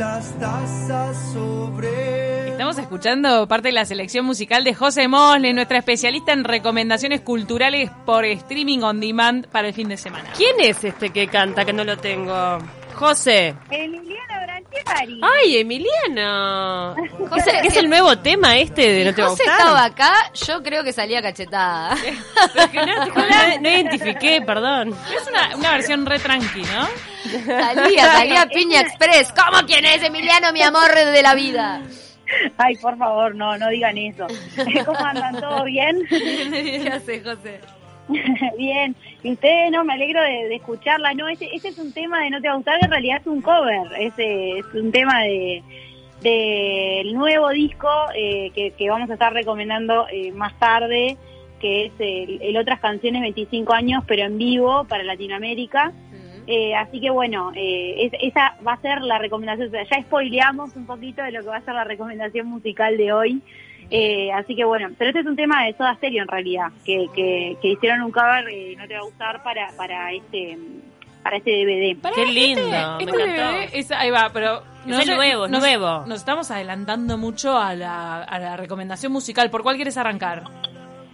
las tazas sobre. Estamos escuchando parte de la selección musical de José Mosle, nuestra especialista en recomendaciones culturales por streaming on demand para el fin de semana. ¿Quién es este que canta que no lo tengo? José. Emiliano Branchiari. ¡Ay, Emiliano! ¿Es, el- es el nuevo tema este de No te va a José estaba acá, yo creo que salía cachetada. Pero que no, No, no identifiqué, perdón. es una, una versión re tranqui, ¿no? Salía, salía Piña Express. ¿Cómo quién es Emiliano, mi amor de la vida? Ay, por favor, no, no digan eso. ¿Cómo andan? ¿Todo bien? ¿Qué hace, José? bien. Y ustedes, no, me alegro de, de escucharla. No, ese, ese es un tema de No te va a gustar, en realidad es un cover. Ese es un tema de del nuevo disco eh, que, que vamos a estar recomendando eh, más tarde, que es el, el Otras Canciones 25 años, pero en vivo para Latinoamérica. Eh, así que bueno, eh, es- esa va a ser la recomendación. O sea, ya spoileamos un poquito de lo que va a ser la recomendación musical de hoy. Eh, así que bueno, pero este es un tema de Soda Stereo en realidad, que, que, que hicieron un cover, eh, no te va a gustar para, para este para este DVD. Pará, Qué lindo, este- me este encantó. bebé es- ahí va, pero... Es el nuevo, es nos, nuevo. Nos estamos adelantando mucho a la, a la recomendación musical. ¿Por cuál quieres arrancar?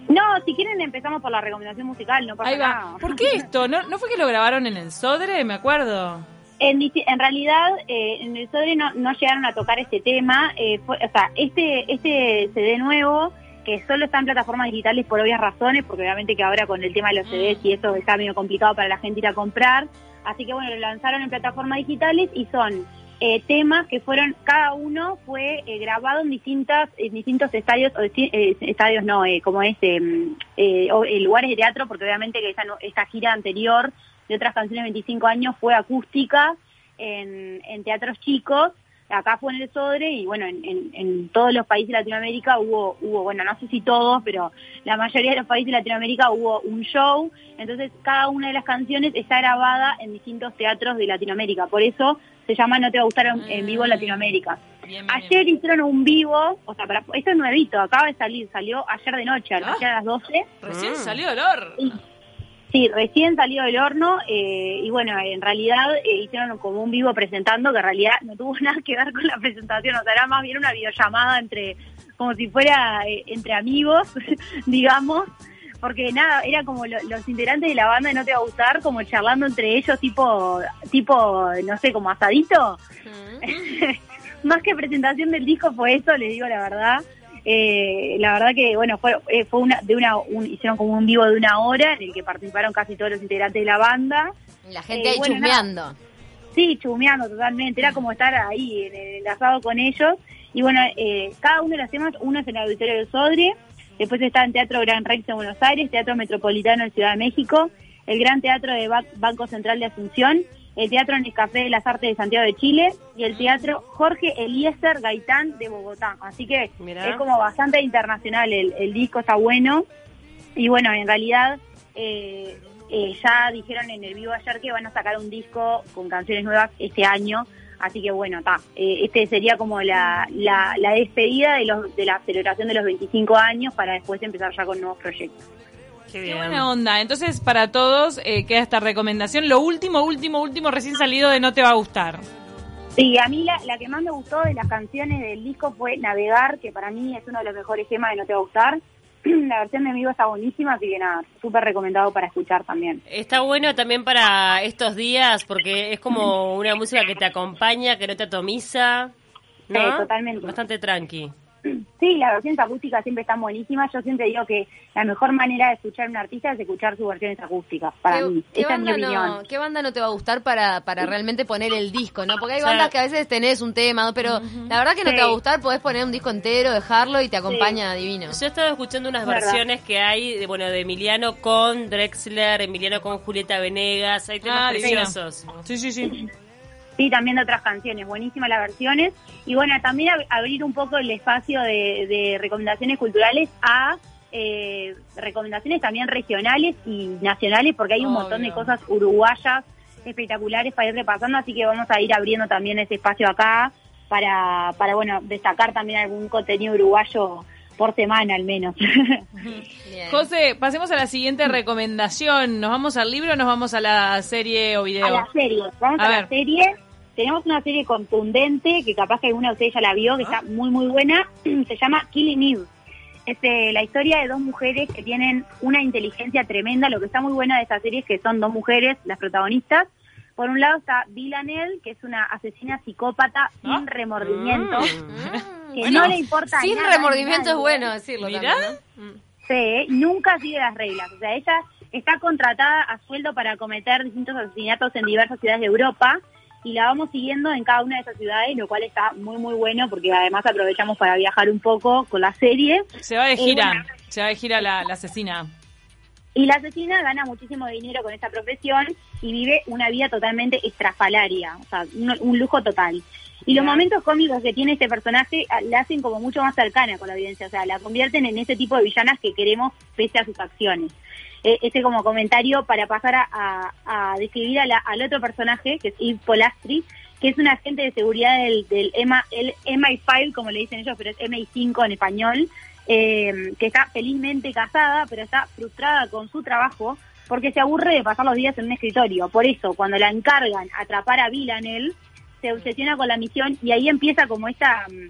No, si quieren empezamos por la recomendación musical, no pasa Ahí va. nada. ¿Por qué esto? ¿No, ¿No fue que lo grabaron en el Sodre? Me acuerdo. En, realidad, eh, en el Sodre no, no llegaron a tocar este tema. eh, fue- o sea, este, este CD nuevo, que solo está en plataformas digitales por obvias razones, porque obviamente que ahora con el tema de los CDs y eso está medio complicado para la gente ir a comprar. Así que bueno, lo lanzaron en plataformas digitales y son eh, temas que fueron, cada uno fue eh, grabado en distintas en distintos estadios, o eh, estadios no, eh, como este, mm, eh, eh, lugares de teatro, porque obviamente que esa, esta gira anterior de otras canciones 25 años fue acústica en, en teatros chicos. Acá fue en el Sodre y bueno, en, en- en todos los países de Latinoamérica hubo, hubo, bueno, no sé si todos, pero la mayoría de los países de Latinoamérica hubo un show. Entonces cada una de las canciones está grabada en distintos teatros de Latinoamérica. Por eso se llama No te va a gustar en, en vivo en Latinoamérica. Bien, bien, Ayer hicieron un vivo, o sea, para, esto es nuevito, acaba de salir, salió ayer de noche, Ah. ayer a las 12. Recién Mm. salió olor. Sí, recién salió del horno eh, y bueno, en realidad eh, hicieron como un vivo presentando que en realidad no tuvo nada que ver con la presentación, o sea, era más bien una videollamada entre, como si fuera eh, entre amigos, digamos, porque nada, era como lo- los integrantes de la banda de No Te Va a Gustar, como charlando entre ellos, tipo, tipo, no sé, como asadito. más que presentación del disco fue eso, les digo la verdad. Eh, la verdad que, bueno, fue, eh, fue una, de una, un- hicieron como un vivo de una hora en el que participaron casi todos los integrantes de la banda. La gente Eh, ahí bueno, chusmeando. Sí, chumeando totalmente, era como estar ahí en el asado con ellos. Y bueno, eh, cada uno de los temas, uno es en el Auditorio del Sodre, después está en Teatro Gran Rex en Buenos Aires, Teatro Metropolitano en Ciudad de México, el Gran Teatro de Ba- Banco Central de Asunción, el Teatro Nescafé de las Artes de Santiago de Chile y el Teatro Jorge Eliezer Gaitán de Bogotá. Así que Mirá. es como bastante internacional, el, el disco está bueno. Y bueno, en realidad eh, eh, ya dijeron en el vivo ayer que van a sacar un disco con canciones nuevas este año. Así que bueno, está. este sería como la, la, la despedida de, los, de la celebración de los 25 años para después empezar ya con nuevos proyectos. Qué Qué bien. buena onda. Entonces, para todos eh, queda esta recomendación. Lo último, último, último, recién salido de No Te Va a Gustar. Sí, a mí la, la que más me gustó de las canciones del disco fue Navegar, que para mí es uno de los mejores temas de No Te Va a Gustar. La versión de amigo está buenísima, así que nada, súper recomendado para escuchar también. Está bueno también para estos días porque es como una música que te acompaña, que no te atomiza. ¿no? Sí, totalmente. Bastante tranqui. Sí, las versiones acústicas siempre están buenísimas. Yo siempre digo que la mejor manera de escuchar a un artista es escuchar sus versiones acústicas, para ¿Qué, mí. qué Esa es mi opinión. no, ¿Qué banda no te va a gustar para, para realmente poner el disco, no? Porque hay O sea, bandas que a veces tenés un tema, pero la verdad que no Sí. te va a gustar, podés poner un disco entero, dejarlo y te acompaña divino. Yo he estado escuchando unas Verdad. versiones que hay, de, bueno, de Emiliano con Drexler, Emiliano con Julieta Venegas, hay temas Ah, preciosos. Sí, sí, sí. Sí, también de otras canciones, buenísimas las versiones. Y bueno, también ab- abrir un poco el espacio de, de recomendaciones culturales a eh, recomendaciones también regionales y nacionales, porque hay un Obvio. montón de cosas uruguayas espectaculares para ir repasando, así que vamos a ir abriendo también ese espacio acá para, para bueno, destacar también algún contenido uruguayo por semana al menos. Bien. José, pasemos a la siguiente recomendación. ¿Nos vamos al libro o nos vamos a la serie o video? a la serie, vamos A a, ver. la serie. Tenemos una serie contundente que capaz que alguna de ustedes ya la vio, que está muy muy buena, se llama Killing Eve. Es eh, la historia de dos mujeres que tienen una inteligencia tremenda. Lo que está muy buena de esta serie es que son dos mujeres las protagonistas. Por un lado está Villanelle, que es una asesina psicópata Ah. sin remordimiento, Mm. que Bueno, no le importa Sin nada remordimiento es bueno decirlo Mirá. también, ¿no? Mm. Sí, nunca sigue las reglas. O sea, ella está contratada a sueldo para cometer distintos asesinatos en diversas ciudades de Europa y la vamos siguiendo en cada una de esas ciudades, lo cual está muy, muy bueno porque además aprovechamos para viajar un poco con la serie. Se va de Eh, gira, bueno. se va de gira la, la asesina. Y la asesina gana muchísimo dinero con esta profesión y vive una vida totalmente estrafalaria, o sea, un, un lujo total. Y los momentos cómicos que tiene este personaje ah, la hacen como mucho más cercana con la audiencia, o sea, la convierten en ese tipo de villanas que queremos pese a sus acciones. Eh, este como comentario para pasar a, a- a describir a la- al otro personaje, que es Yves Polastri, que es un agente de seguridad del, del EMA, el MI5, como le dicen ellos, pero es MI5 en español, eh, que está felizmente casada, pero está frustrada con su trabajo porque se aburre de pasar los días en un escritorio. Por eso, cuando la encargan atrapar a Villanelle, se obsesiona con la misión y ahí empieza como esta mm,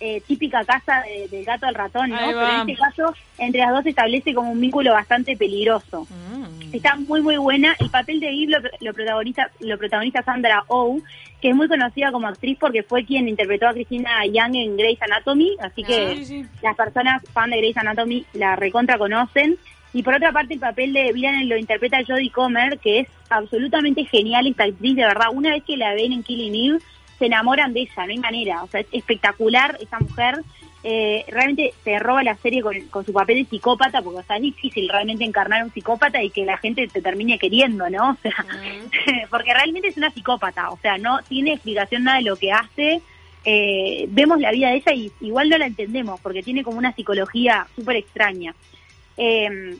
eh, típica casa de- del gato al ratón, ¿no? Pero en este caso, entre las dos se establece como un vínculo bastante peligroso. Mm. Está muy muy buena. El papel de Eve lo, lo protagoniza lo protagoniza Sandra Oh, que es muy conocida como actriz porque fue quien interpretó a Christina Young en Grey's Anatomy, así que Sí, sí. las personas fan de Grey's Anatomy la recontra conocen. Y por otra parte el papel de Villanelle lo interpreta Jodie Comer, que es absolutamente genial esta actriz, de verdad. Una vez que la ven en Killing Eve, se enamoran de ella, no hay manera. O sea, es espectacular esa mujer. Eh, realmente se roba la serie con, con su papel de psicópata, porque o sea, es difícil realmente encarnar a un psicópata y que la gente te termine queriendo, ¿no? O sea, porque realmente es una psicópata, o sea, no tiene explicación nada de lo que hace. Eh, vemos la vida de ella y igual no la entendemos, porque tiene como una psicología súper extraña. Eh,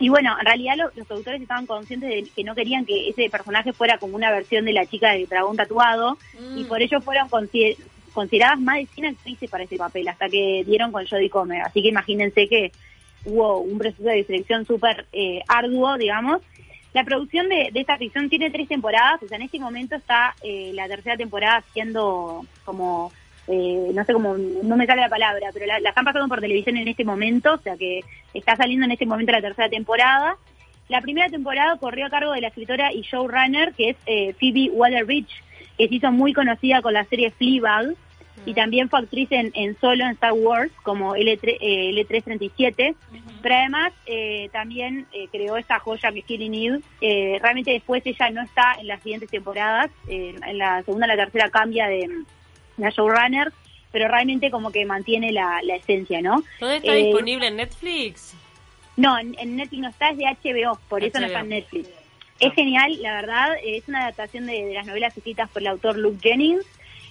y bueno, en realidad lo- los productores estaban conscientes de que no querían que ese personaje fuera como una versión de la chica de dragón tatuado, y por ello fueron consider- consideradas más de 100 actrices para ese papel, hasta que dieron con Jodie Comer. Así que imagínense que hubo un proceso de selección súper eh, arduo, digamos. La producción de, de esta ficción tiene tres temporadas, o sea, en este momento está eh, la tercera temporada siendo como, eh, no sé cómo, no me sale la palabra, pero la, la están pasando por televisión en este momento, o sea que está saliendo en este momento la tercera temporada. La primera temporada corrió a cargo de la escritora y showrunner, que es eh, Phoebe Waller-Bridge, que se hizo muy conocida con la serie Fleabag, y también fue actriz en, en Solo en Star Wars como L3, eh, L337, pero además eh, también eh, creó esta joya que es Killing Eve. Eh, realmente después ella no está en las siguientes temporadas, en la segunda y la tercera cambia de mm, la showrunner, pero realmente como que mantiene la, la esencia, ¿no? ¿Dónde está Eh, disponible en Netflix? no, en, en Netflix no está, es de HBO, por eso no está en. Netflix. Es genial, la verdad, eh, es una adaptación de, de las novelas escritas por el autor Luke Jennings.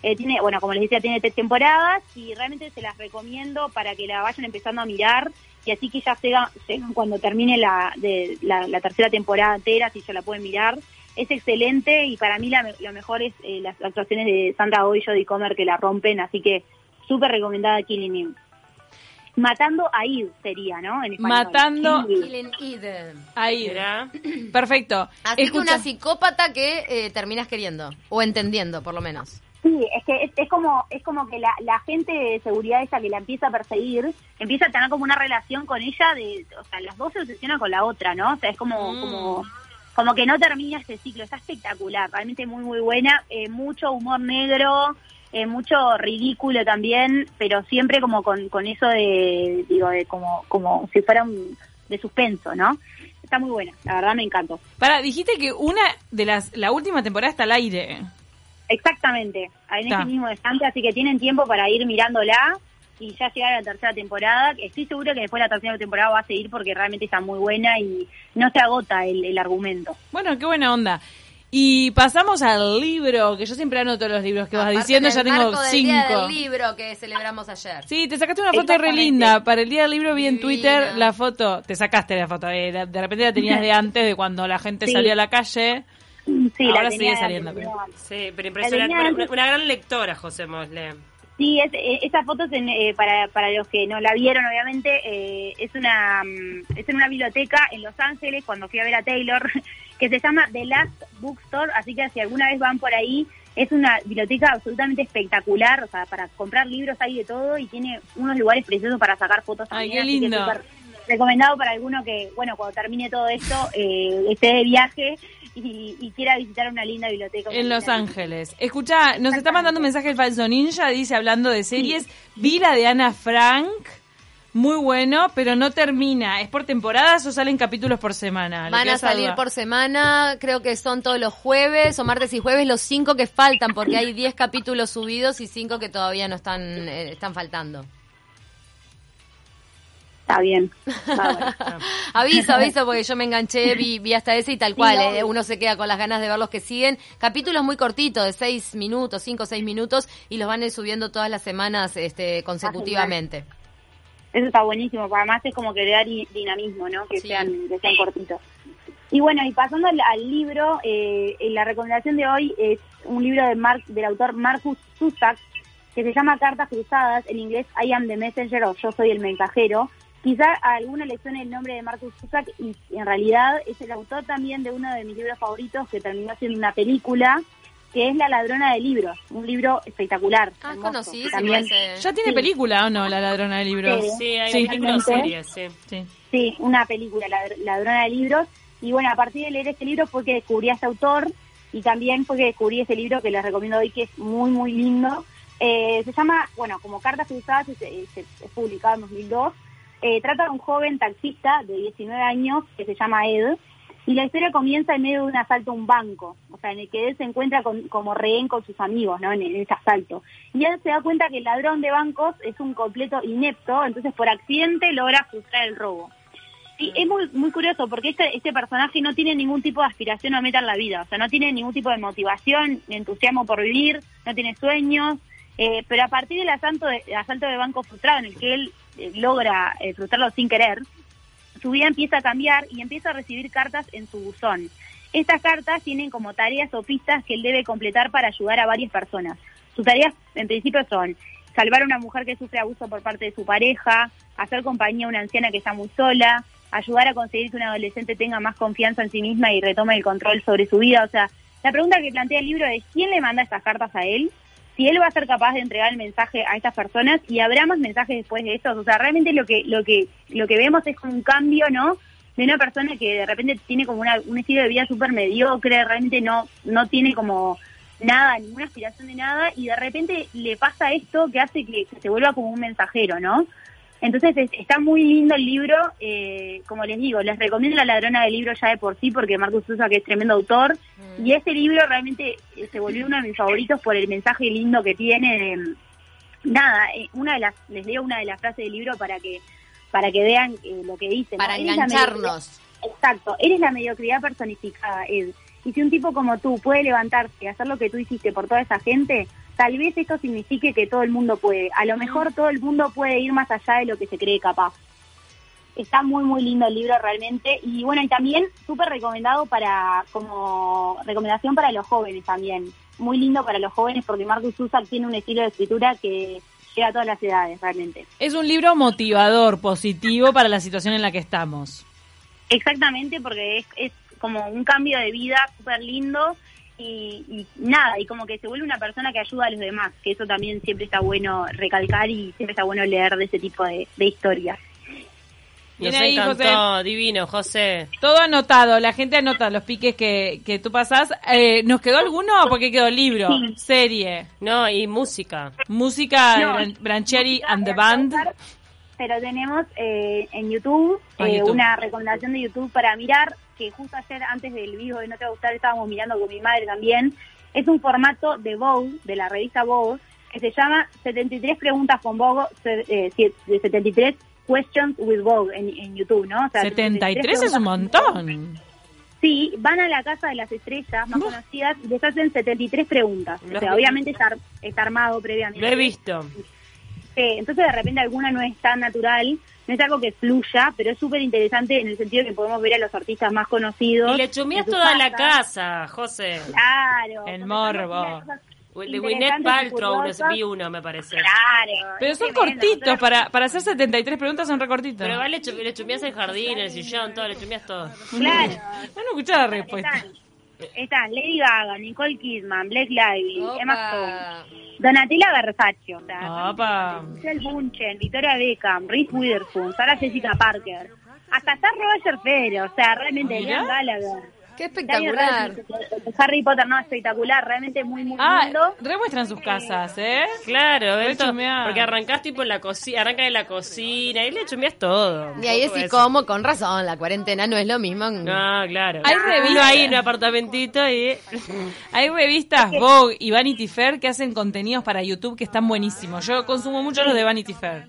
Eh, tiene, bueno, como les decía, tiene tres temporadas y realmente se las recomiendo para que la vayan empezando a mirar y así que ya sean, sean cuando termine la, de, la, la tercera temporada entera, si ya la pueden mirar. Es excelente y para mí la, me- lo mejor es eh, las actuaciones de Sandra Oh y Jodie Comer que la rompen, así que súper recomendada Killing Eve. Matando a Eve sería, ¿no? En español. Matando- Killing Eden. Ahí. Mirá. Perfecto. Así que Escucha- una psicópata que eh, terminas queriendo, o entendiendo por lo menos. Sí, es que es, es como es como que la, la gente de seguridad esa que la empieza a perseguir empieza a tener como una relación con ella de, o sea, las dos se obsesionan con la otra, ¿no? O sea, es como Mm. como como que no termina este ciclo, está espectacular, realmente muy muy buena, eh, mucho humor negro, eh, mucho ridículo también, pero siempre como con, con eso de digo de como como si fuera un de suspenso, ¿no? Está muy buena, la verdad me encantó. Para, dijiste que una de las, la última temporada está al aire. Exactamente, en Está. ese mismo instante, así que tienen tiempo para ir mirándola y ya llegar a la tercera temporada. Estoy seguro que después la tercera temporada va a seguir porque realmente está muy buena y no se agota el, el argumento. Bueno, qué buena onda. Y pasamos al libro, que yo siempre anoto los libros que vas diciendo, en ya tengo marco del Día cinco. del libro que celebramos ayer. Sí, te sacaste una foto re linda. Para el día del libro vi en. Twitter la foto. Te sacaste la foto. eh, la- de repente la tenías de antes, de cuando la gente Sí. salía a la calle. Sí, Ahora la sigue saliendo, pero- Sí, pero impresionante. Una, gran lectora, José Mosle. Sí, es, eh, esa foto es en, eh, para, para los que no la vieron, obviamente, eh, es una mm, es en una biblioteca en Los Ángeles cuando fui a ver a Taylor, que se llama The Last Bookstore, así que si alguna vez van por ahí, Es una biblioteca absolutamente espectacular, o sea, para comprar libros hay de todo y tiene unos lugares preciosos para sacar fotos. Ay, también, qué así que lindo. Recomendado para alguno que, bueno, cuando termine todo esto, eh, esté de viaje y, y quiera visitar una linda biblioteca. En Los Ángeles. Escucha, nos está mandando un mensaje el falso ninja, dice hablando de series, vi la de Ana Frank, muy bueno, pero no termina. ¿Es por temporadas o salen capítulos por semana? Van a salir duda. por semana, creo que son todos los jueves o martes y jueves los cinco que faltan, porque hay 10 capítulos subidos y cinco que todavía no están, eh, están faltando. Está bien. está bueno. Aviso, aviso, porque yo me enganché, vi, vi hasta ese y tal cual, eh, uno se queda con las ganas de ver los que siguen. Capítulos muy cortitos, de seis minutos, cinco o seis minutos, y los van subiendo todas las semanas este, consecutivamente. Eso está buenísimo, además es como que le da di- dinamismo, ¿no? Que Sí. sean que sean cortitos. Y bueno, y pasando al, al libro, eh, la recomendación de hoy es un libro de Mark, del autor Marcus Zusak, que se llama Cartas Cruzadas, en inglés I am the messenger o Yo soy el mensajero. Quizá a alguna le suene el nombre de Marcus Zusak y en realidad es el autor también de uno de mis libros favoritos que terminó siendo una película, que es La ladrona de libros, un libro espectacular. Ah, conocido también- ¿Ya tiene Sí. película o no, La Ladrona de Libros? Sí. Sí, hay Sí. series, sí. Sí. Sí, una película, La Ladrona de Libros. Y bueno, a partir de leer este libro fue que descubrí a este autor y también fue que descubrí ese libro que les recomiendo hoy, que es muy, muy lindo. Eh, se llama, bueno, como Cartas Cruzadas, es, es- es publicado en 2002. Eh, trata de un joven taxista de 19 años que se llama Ed. Y la historia comienza en medio de un asalto a un banco, o sea, en el que él se encuentra con- como rehén con sus amigos, ¿no? En, en ese asalto. Y él se da cuenta que el ladrón de bancos es un completo inepto, entonces por accidente logra frustrar el robo. Y es muy muy curioso porque este, este personaje no tiene ningún tipo de aspiración o meta en la vida, o sea, no tiene ningún tipo de motivación, ni entusiasmo por vivir, no tiene sueños, eh, pero a partir del asalto de, asalto de banco frustrado en el que él logra eh, sin querer, su vida empieza a cambiar y empieza a recibir cartas en su buzón. Estas cartas tienen como tareas o pistas que él debe completar para ayudar a varias personas. Sus tareas en principio son salvar a una mujer que sufre abuso por parte de su pareja, hacer compañía a una anciana que está muy sola, ayudar a conseguir que un adolescente tenga más confianza en sí misma y retome el control sobre su vida. O sea, la pregunta que plantea el libro es quién le manda estas cartas a él, si él va a ser capaz de entregar el mensaje a estas personas y habrá más mensajes después de estos. O sea, realmente lo que lo que lo que vemos es un cambio, ¿no? De una persona que de repente tiene como una, un estilo de vida súper mediocre, realmente no no tiene como nada, ninguna aspiración de nada y de repente le pasa esto que hace que se vuelva como un mensajero, ¿no? Entonces es- está muy lindo el libro, eh, como les digo, les recomiendo La ladrona del libro ya de por sí porque Marcus Sousa que es tremendo autor y este libro realmente eh, se volvió uno de mis favoritos por el mensaje lindo que tiene. de, nada, eh, una de las les leo una de las frases del libro para que para que vean eh, lo que dice. ¿no? Para la engancharnos. Exacto, eres la mediocridad personificada, Ed. Y si un tipo como tú puede levantarse y hacer lo que tú hiciste por toda esa gente, tal vez esto signifique que todo el mundo puede. A lo mejor todo el mundo puede ir más allá de lo que se cree capaz. Está muy, muy lindo el libro realmente. Y bueno, y también súper recomendado para, como recomendación para los jóvenes también. Muy lindo para los jóvenes porque Marcus Zusak tiene un estilo de escritura que llega a todas las edades realmente. Es un libro motivador, positivo para la situación en la que estamos. Exactamente, porque es, es como un cambio de vida súper lindo y, y nada, y como que se vuelve una persona que ayuda a los demás, que eso también siempre está bueno recalcar y siempre está bueno leer de ese tipo de, de historias. Nos ahí, encantó, divino, José. Todo anotado, la gente anota los piques que, que tú pasás. Eh, ¿Nos quedó alguno? Porque quedó libro, Sí. serie, No, y música. música de No. Bran- Brancheri and the Band. Pero tenemos eh, en YouTube, Ah, eh, YouTube. una recomendación de YouTube para mirar, que justo ayer antes del vivo de No Te Va a Gustar estábamos mirando con mi madre también. Es un formato de Vogue, de la revista Vogue, que se llama 73 preguntas con Vogue, eh, sie- de 73 questions with Vogue en, en YouTube, ¿no? O sea, 73 es un montón. Sí, van a la casa de las estrellas más conocidas y les hacen 73 preguntas. O sea, obviamente está, está armado previamente. Lo he visto. Sí, entonces de repente alguna no es tan natural, no es algo que fluya, pero es súper interesante en el sentido que podemos ver a los artistas más conocidos. Y le su toda la casa. José. Claro. El morbo. De Gwyneth Paltrow, no vi uno, me parece. Claro. Pero son cortitos, para, para hacer 73 preguntas son recortitos. Pero igual le, chu- le chumeás el jardín, el sillón, todo, le chumeás todo. Claro. Bueno, escuchá la respuesta. Están. están Lady Gaga, Nicole Kidman, Blake Lively, Emma Stone. Donatella Versace, o sea, Opa. Michelle Bunchen, Victoria Beckham, Reese Witherspoon, Sarah Jessica Parker, hasta está Roger Federer, o sea, realmente Mirá. Liam Gallagher. Qué espectacular. Radcliffe, Harry Potter, no, espectacular, realmente muy, muy Ah, lindo. remuestran sus casas, ¿eh? Claro, esto- porque arrancás tipo en la cocina, arranca en la cocina y le chumeas todo. Y ahí eso. como, con razón, la cuarentena no es lo mismo. No, claro. Hay revistas. ahí en un apartamentito y... Hay revistas Vogue y Vanity Fair que hacen contenidos para YouTube que están buenísimos. Yo consumo mucho los de Vanity Fair.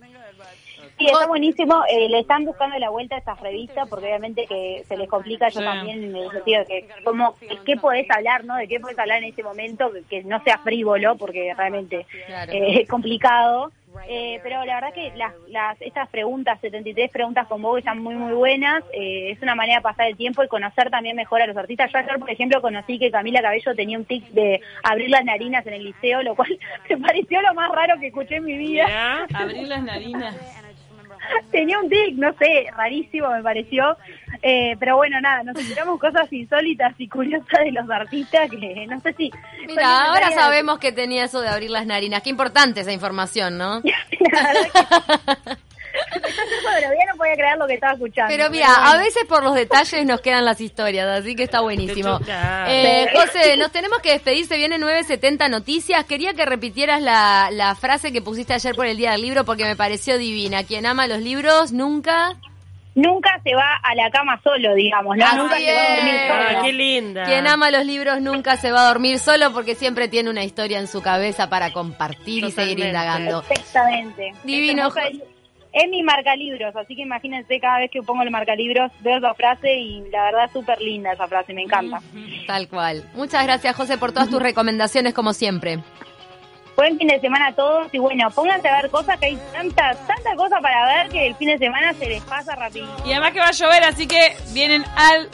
Sí, está buenísimo. Eh, le están buscando la vuelta a estas revistas porque obviamente que se les complica yo Sí. también en el sentido de que como qué podés hablar, ¿no? De qué podés hablar en ese momento que, que no sea frívolo porque realmente Claro. eh, es complicado. Eh, pero la verdad que las, las estas preguntas, 73 preguntas con Vogue están muy muy buenas. Eh, es una manera de pasar el tiempo y conocer también mejor a los artistas. Yo ayer, por ejemplo, conocí que Camila Cabello tenía un tic de abrir las narinas en el liceo, lo cual me pareció lo más raro que escuché en mi vida. Mirá. Abrir las narinas. Tenía un tic, no sé, rarísimo me pareció. Eh, pero bueno, nada, nos enteramos cosas insólitas y curiosas de los artistas que no sé si... Mira, ahora sabemos que tenía eso de abrir las narinas. Qué importante esa información, ¿no? La verdad que- Todavía no podía creer lo que estaba escuchando. Pero mira, bueno. a veces por los detalles nos quedan las historias, así que está buenísimo. Eh, José, nos tenemos que despedir, se viene 970 Noticias. Quería que repitieras la, la frase que pusiste ayer por el Día del Libro porque me pareció divina. Quien ama los libros nunca... Nunca se va a la cama solo, digamos, ¿no? Así Nunca se va a dormir es. Ah, solo. qué linda. Quien ama los libros nunca se va a dormir solo porque siempre tiene una historia en su cabeza para compartir y seguir indagando. Exactamente. Divino, Es mi marca libros, así que imagínense cada vez que pongo el marca libros, veo esa frase y la verdad es súper linda esa frase, me encanta. Tal cual. Muchas gracias, José, por todas tus recomendaciones, como siempre. Buen fin de semana a todos y bueno, pónganse a ver cosas que hay tanta, tanta cosa para ver que el fin de semana se les pasa rapidito. Y además que va a llover, así que vienen al